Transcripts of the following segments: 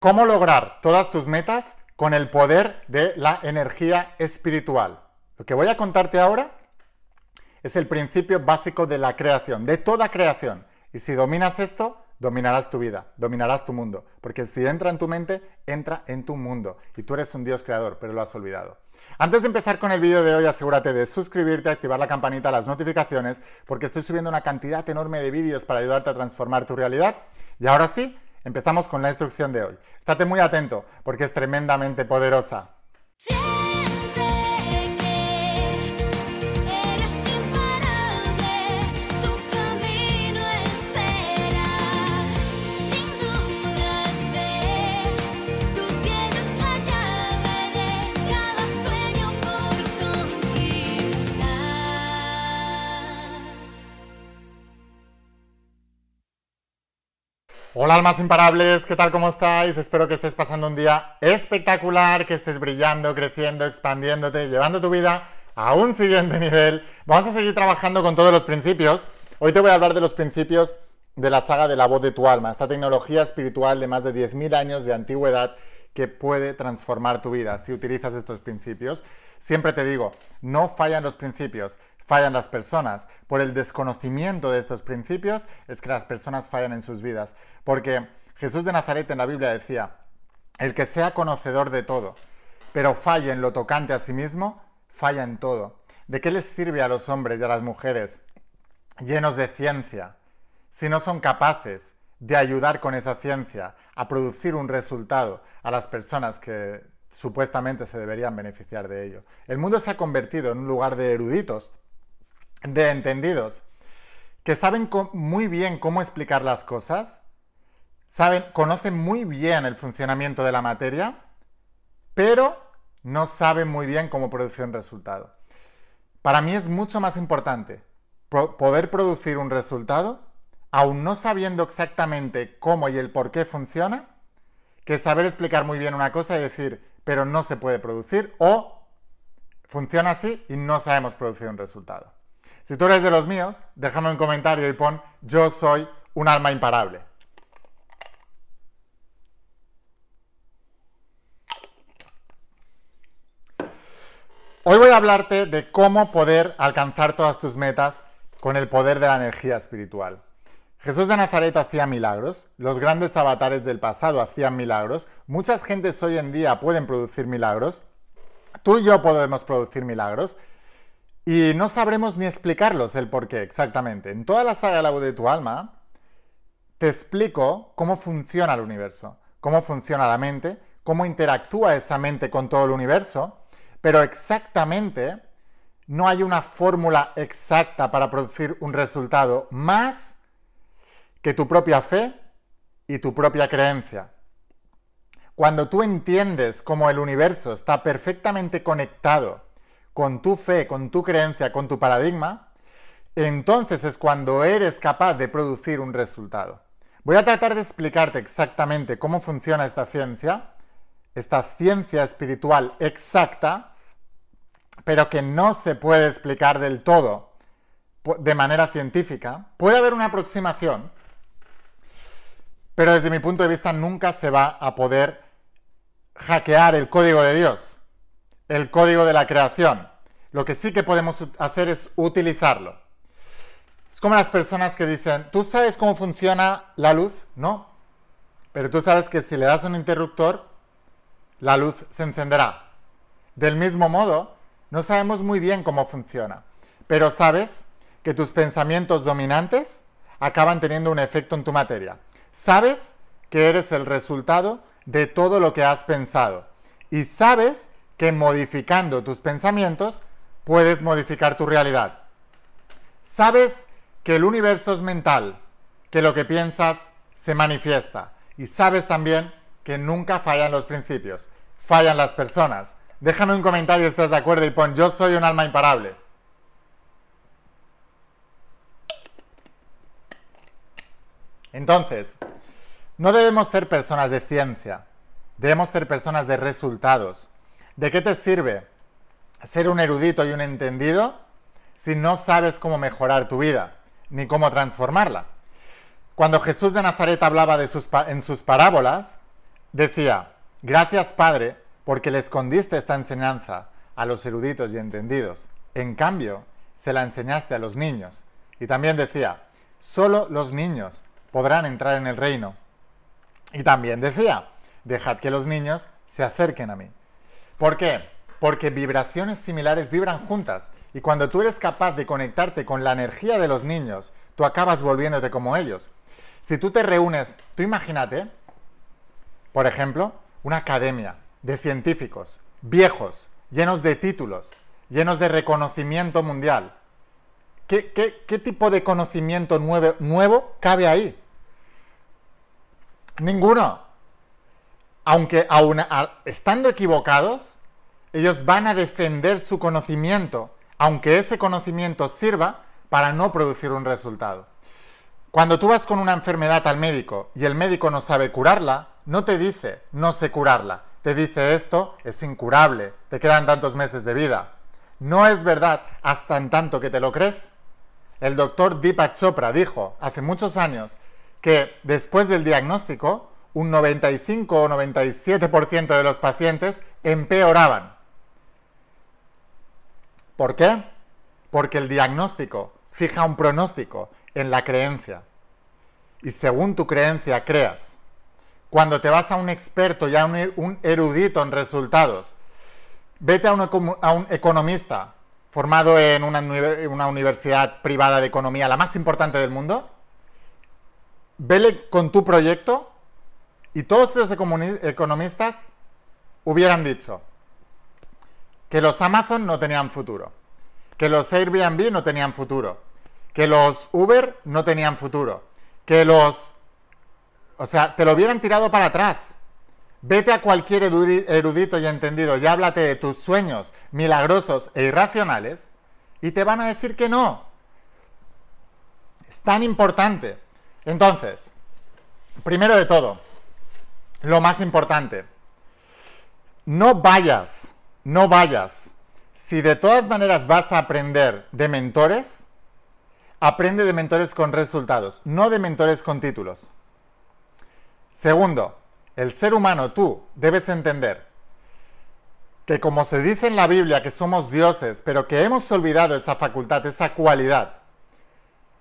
¿Cómo lograr todas tus metas con el poder de la energía espiritual? Lo que voy a contarte ahora es el principio básico de la creación, de toda creación. Y si dominas esto, dominarás tu vida, dominarás tu mundo. Porque si entra en tu mente, entra en tu mundo. Y tú eres un Dios creador, pero lo has olvidado. Antes de empezar con el vídeo de hoy, asegúrate de suscribirte, activar la campanita, las notificaciones, porque estoy subiendo una cantidad enorme de vídeos para ayudarte a transformar tu realidad. Y ahora sí, Empezamos con la instrucción de hoy. Estate muy atento porque es tremendamente poderosa. Hola almas imparables, ¿qué tal? ¿Cómo estáis? Espero que estés pasando un día espectacular, que estés brillando, creciendo, expandiéndote, llevando tu vida a un siguiente nivel. Vamos a seguir trabajando con todos los principios. Hoy te voy a hablar de los principios de la saga de la voz de tu alma, esta tecnología espiritual de más de 10.000 años de antigüedad que puede transformar tu vida si utilizas estos principios. Siempre te digo, no fallan los principios, fallan las personas. Por el desconocimiento de estos principios es que las personas fallan en sus vidas. Porque Jesús de Nazaret en la Biblia decía, el que sea conocedor de todo, pero falla en lo tocante a sí mismo, falla en todo. ¿De qué les sirve a los hombres y a las mujeres llenos de ciencia si no son capaces de ayudar con esa ciencia a producir un resultado a las personas que supuestamente se deberían beneficiar de ello? El mundo se ha convertido en un lugar de eruditos de entendidos que saben muy bien cómo explicar las cosas, saben, conocen muy bien el funcionamiento de la materia, pero no saben muy bien cómo producir un resultado. Para mí es mucho más importante poder producir un resultado, aún no sabiendo exactamente cómo y el por qué funciona, que saber explicar muy bien una cosa y decir, pero no se puede producir, o funciona así y no sabemos producir un resultado. Si tú eres de los míos, déjame un comentario y pon yo soy un alma imparable. Hoy voy a hablarte de cómo poder alcanzar todas tus metas con el poder de la energía espiritual. Jesús de Nazaret hacía milagros, los grandes avatares del pasado hacían milagros, muchas gentes hoy en día pueden producir milagros, tú y yo podemos producir milagros, y no sabremos ni explicarlos el por qué exactamente. En toda la saga la voz de tu alma te explico cómo funciona el universo, cómo funciona la mente, cómo interactúa esa mente con todo el universo, pero exactamente no hay una fórmula exacta para producir un resultado más que tu propia fe y tu propia creencia. Cuando tú entiendes cómo el universo está perfectamente conectado con tu fe, con tu creencia, con tu paradigma, entonces es cuando eres capaz de producir un resultado. Voy a tratar de explicarte exactamente cómo funciona esta ciencia, esta ciencia espiritual exacta, pero que no se puede explicar del todo de manera científica. Puede haber una aproximación, pero desde mi punto de vista nunca se va a poder hackear el código de Dios el código de la creación. Lo que sí que podemos hacer es utilizarlo. Es como las personas que dicen, ¿tú sabes cómo funciona la luz? No. Pero tú sabes que si le das un interruptor, la luz se encenderá. Del mismo modo, no sabemos muy bien cómo funciona, pero sabes que tus pensamientos dominantes acaban teniendo un efecto en tu materia. Sabes que eres el resultado de todo lo que has pensado. Y sabes que modificando tus pensamientos puedes modificar tu realidad. Sabes que el universo es mental, que lo que piensas se manifiesta. Y sabes también que nunca fallan los principios, fallan las personas. Déjame un comentario si estás de acuerdo y pon yo soy un alma imparable. Entonces, no debemos ser personas de ciencia, debemos ser personas de resultados. ¿De qué te sirve ser un erudito y un entendido si no sabes cómo mejorar tu vida ni cómo transformarla? Cuando Jesús de Nazaret hablaba de sus, en sus parábolas, decía, gracias Padre, porque le escondiste esta enseñanza a los eruditos y entendidos. En cambio, se la enseñaste a los niños. Y también decía, solo los niños podrán entrar en el reino. Y también decía, dejad que los niños se acerquen a mí. ¿Por qué? Porque vibraciones similares vibran juntas. Y cuando tú eres capaz de conectarte con la energía de los niños, tú acabas volviéndote como ellos. Si tú te reúnes, tú imagínate, por ejemplo, una academia de científicos viejos, llenos de títulos, llenos de reconocimiento mundial. ¿Qué, tipo de conocimiento nuevo, nuevo cabe ahí? Ninguno. Aunque aún estando equivocados, ellos van a defender su conocimiento, aunque ese conocimiento sirva para no producir un resultado. Cuando tú vas con una enfermedad al médico y el médico no sabe curarla, no te dice no sé curarla, te dice esto es incurable, te quedan tantos meses de vida. No es verdad hasta en tanto que te lo crees. El doctor Deepak Chopra dijo hace muchos años que después del diagnóstico, un 95 o 97% de los pacientes empeoraban. ¿Por qué? Porque el diagnóstico fija un pronóstico en la creencia. Y según tu creencia creas. Cuando te vas a un experto y a un erudito en resultados, vete a un, economista formado en una, una universidad privada de economía, la más importante del mundo, vele con tu proyecto y todos esos economistas hubieran dicho que los Amazon no tenían futuro, que los Airbnb no tenían futuro, que los Uber no tenían futuro, que los o sea, te lo hubieran tirado para atrás. Vete a cualquier erudito y entendido y háblate de tus sueños milagrosos e irracionales y te van a decir que no. Es tan importante. Entonces, primero de todo, lo más importante, no vayas, no vayas. Si de todas maneras vas a aprender de mentores, aprende de mentores con resultados, no de mentores con títulos. Segundo, el ser humano, tú, debes entender que como se dice en la Biblia que somos dioses, pero que hemos olvidado esa facultad, esa cualidad,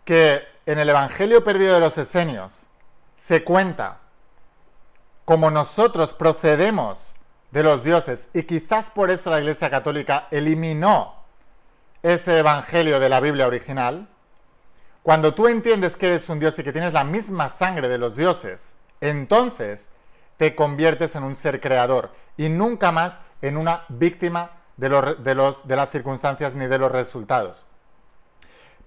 que en el Evangelio perdido de los Esenios se cuenta como nosotros procedemos de los dioses y quizás por eso la Iglesia Católica eliminó ese Evangelio de la Biblia original, cuando tú entiendes que eres un dios y que tienes la misma sangre de los dioses, entonces te conviertes en un ser creador y nunca más en una víctima de, de las circunstancias ni de los resultados.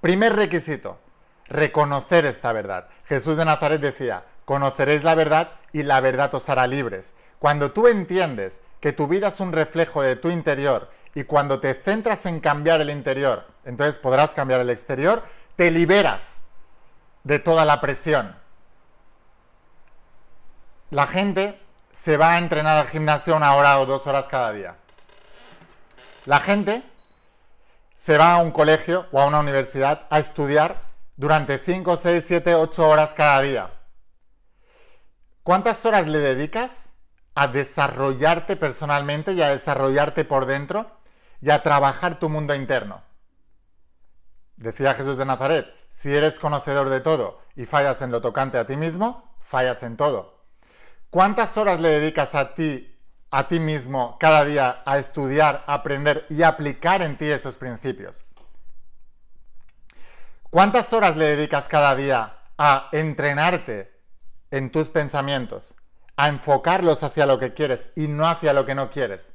Primer requisito, reconocer esta verdad. Jesús de Nazaret decía, conoceréis la verdad y la verdad os hará libres. Cuando tú entiendes que tu vida es un reflejo de tu interior y cuando te centras en cambiar el interior, entonces podrás cambiar el exterior, te liberas de toda la presión, la gente se va a entrenar al gimnasio una hora o dos horas cada día. La gente se va a un colegio o a una universidad a estudiar durante 5, 6, 7, 8 horas cada día. ¿Cuántas horas le dedicas a desarrollarte personalmente y a desarrollarte por dentro y a trabajar tu mundo interno? Decía Jesús de Nazaret, si eres conocedor de todo y fallas en lo tocante a ti mismo, fallas en todo. ¿Cuántas horas le dedicas a ti, a ti mismo, cada día a estudiar, aprender y aplicar en ti esos principios? ¿Cuántas horas le dedicas cada día a entrenarte en tus pensamientos, a enfocarlos hacia lo que quieres y no hacia lo que no quieres?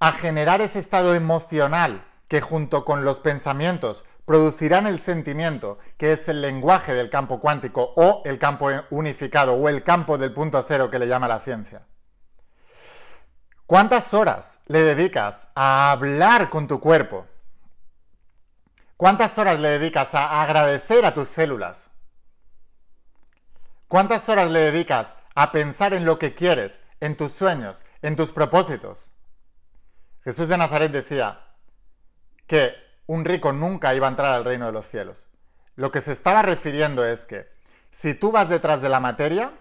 A generar ese estado emocional que junto con los pensamientos producirán el sentimiento, que es el lenguaje del campo cuántico o el campo unificado o el campo del punto cero que le llama la ciencia. ¿Cuántas horas le dedicas a hablar con tu cuerpo? ¿Cuántas horas le dedicas a agradecer a tus células? ¿Cuántas horas le dedicas a pensar en lo que quieres, en tus sueños, en tus propósitos? Jesús de Nazaret decía que un rico nunca iba a entrar al reino de los cielos. Lo que se estaba refiriendo es que si tú vas detrás de la materia,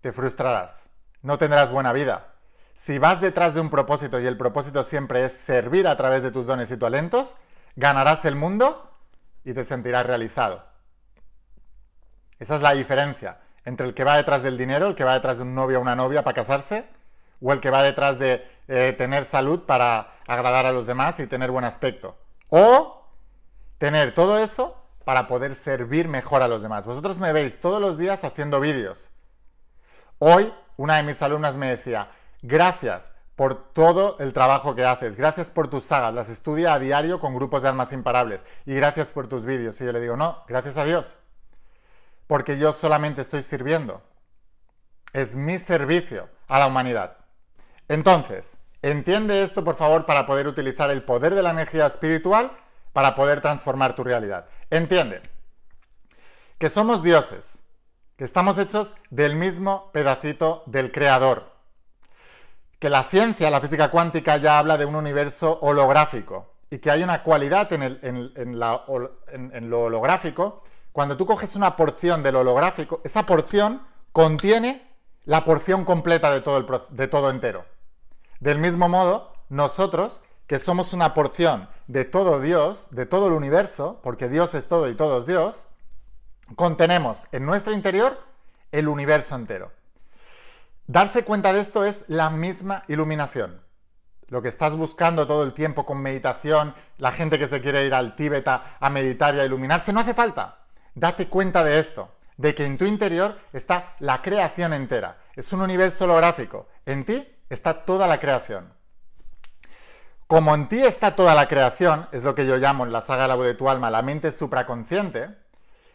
te frustrarás. no tendrás buena vida. Si vas detrás de un propósito y el propósito siempre es servir a través de tus dones y talentos, ganarás el mundo y te sentirás realizado. Esa es la diferencia entre el que va detrás del dinero, el que va detrás de un novio o una novia para casarse, o el que va detrás de eh, tener salud para agradar a los demás y tener buen aspecto. O tener todo eso para poder servir mejor a los demás. Vosotros me veis todos los días haciendo vídeos. Hoy una de mis alumnas me decía, gracias por todo el trabajo que haces, gracias por tus sagas, las estudia a diario con grupos de almas imparables y gracias por tus vídeos. Y yo le digo, no, gracias a Dios, porque yo solamente estoy sirviendo. Es mi servicio a la humanidad. Entonces, entiende esto por favor para poder utilizar el poder de la energía espiritual para poder transformar tu realidad. Entiende que somos dioses, que estamos hechos del mismo pedacito del creador, que la ciencia, la física cuántica ya habla de un universo holográfico y que hay una cualidad en, lo holográfico. Cuando tú coges una porción del holográfico, esa porción contiene la porción completa de todo, entero. Del mismo modo, nosotros, que somos una porción de todo Dios, de todo el universo, porque Dios es todo y todo es Dios, contenemos en nuestro interior el universo entero. Darse cuenta de esto es la misma iluminación. Lo que estás buscando todo el tiempo con meditación, la gente que se quiere ir al Tíbet a, meditar y a iluminarse, no hace falta. Date cuenta de esto, de que en tu interior está la creación entera. Es un universo holográfico. En ti está toda la creación. Como en ti está toda la creación, es lo que yo llamo en la saga La voz de tu alma la mente supraconsciente,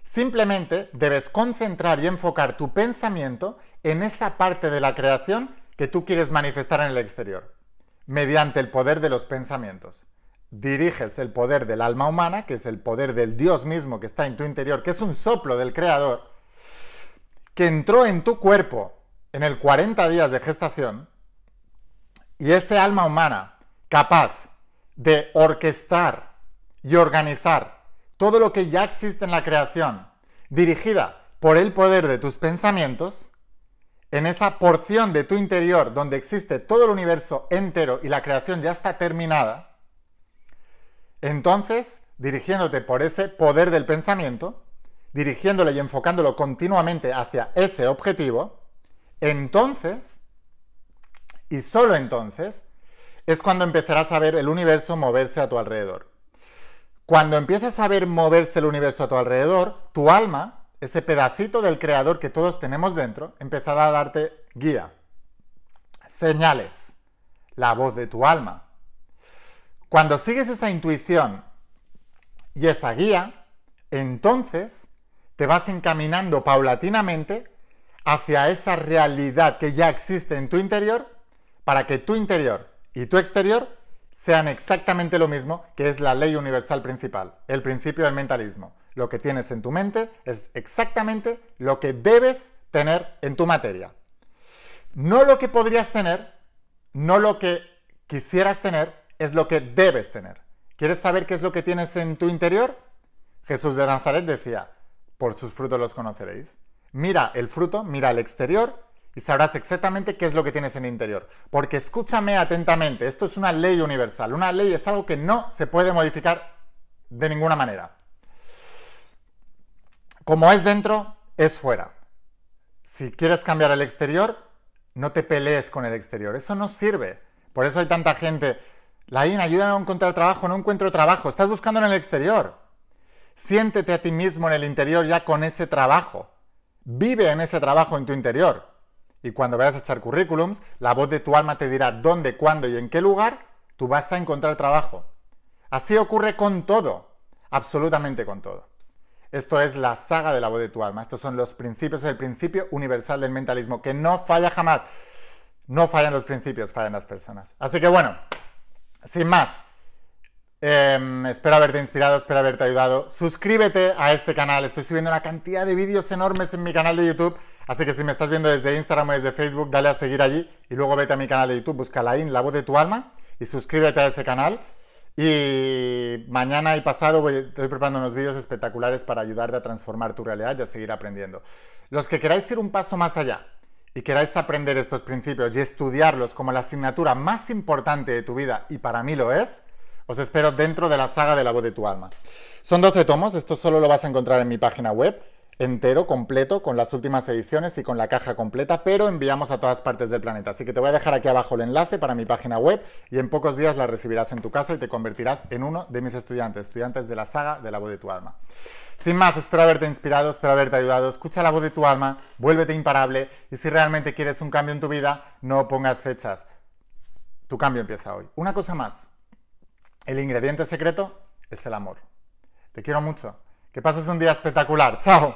simplemente debes concentrar y enfocar tu pensamiento en esa parte de la creación que tú quieres manifestar en el exterior, mediante el poder de los pensamientos. Diriges el poder del alma humana, que es el poder del Dios mismo que está en tu interior, que es un soplo del Creador, que entró en tu cuerpo en el 40 días de gestación, y ese alma humana capaz de orquestar y organizar todo lo que ya existe en la creación, dirigida por el poder de tus pensamientos, en esa porción de tu interior donde existe todo el universo entero y la creación ya está terminada, entonces, dirigiéndote por ese poder del pensamiento, dirigiéndole y enfocándolo continuamente hacia ese objetivo, entonces, y solo entonces, es cuando empezarás a ver el universo moverse a tu alrededor. Cuando empieces a ver moverse el universo a tu alrededor, tu alma, ese pedacito del creador que todos tenemos dentro, empezará a darte guía, señales, la voz de tu alma. Cuando sigues esa intuición y esa guía, entonces te vas encaminando paulatinamente hacia esa realidad que ya existe en tu interior para que tu interior y tu exterior sean exactamente lo mismo que es la ley universal principal, el principio del mentalismo. Lo que tienes en tu mente es exactamente lo que debes tener en tu materia. No lo que podrías tener, no lo que quisieras tener, es lo que debes tener. ¿Quieres saber qué es lo que tienes en tu interior? Jesús de Nazaret decía, por sus frutos los conoceréis. Mira el fruto, mira el exterior y sabrás exactamente qué es lo que tienes en el interior. Porque escúchame atentamente, esto es una ley universal. Una ley es algo que no se puede modificar de ninguna manera. Como es dentro, es fuera. Si quieres cambiar el exterior, no te pelees con el exterior. Eso no sirve. Por eso hay tanta gente. Laín, ayúdame a encontrar trabajo. No encuentro trabajo. Estás buscando en el exterior. Siéntete a ti mismo en el interior ya con ese trabajo. Vive en ese trabajo en tu interior y cuando vayas a echar currículums, la voz de tu alma te dirá dónde, cuándo y en qué lugar tú vas a encontrar trabajo. Así ocurre con todo, absolutamente con todo. Esto es la saga de la voz de tu alma. Estos son los principios, el principio universal del mentalismo, que no falla jamás. No fallan los principios, fallan las personas. Así que bueno, sin más, em, espero haberte inspirado, espero haberte ayudado. Suscríbete a este canal, estoy subiendo una cantidad de vídeos enormes en mi canal de YouTube Así que si me estás viendo desde Instagram o desde Facebook, dale a seguir allí y luego vete a mi canal de YouTube, busca la la voz de tu alma y suscríbete a ese canal. Y mañana y pasado voy, estoy preparando unos vídeos espectaculares para ayudarte a transformar tu realidad y a seguir aprendiendo. Los que queráis ir un paso más allá y queráis aprender estos principios y estudiarlos como la asignatura más importante de tu vida, y para mí lo es, os espero dentro de la saga de la voz de tu alma. Son 12 tomos, esto solo lo vas a encontrar en mi página web, entero, completo, con las últimas ediciones y con la caja completa, pero enviamos a todas partes del planeta. Así que te voy a dejar aquí abajo el enlace para mi página web y en pocos días la recibirás en tu casa y te convertirás en uno de mis estudiantes, estudiantes de la saga de la voz de tu alma. Sin más, espero haberte inspirado, espero haberte ayudado. Escucha la voz de tu alma, vuélvete imparable y si realmente quieres un cambio en tu vida, no pongas fechas. Tu cambio empieza hoy. Una cosa más. El ingrediente secreto es el amor. Te quiero mucho. Que pases un día espectacular. Chao.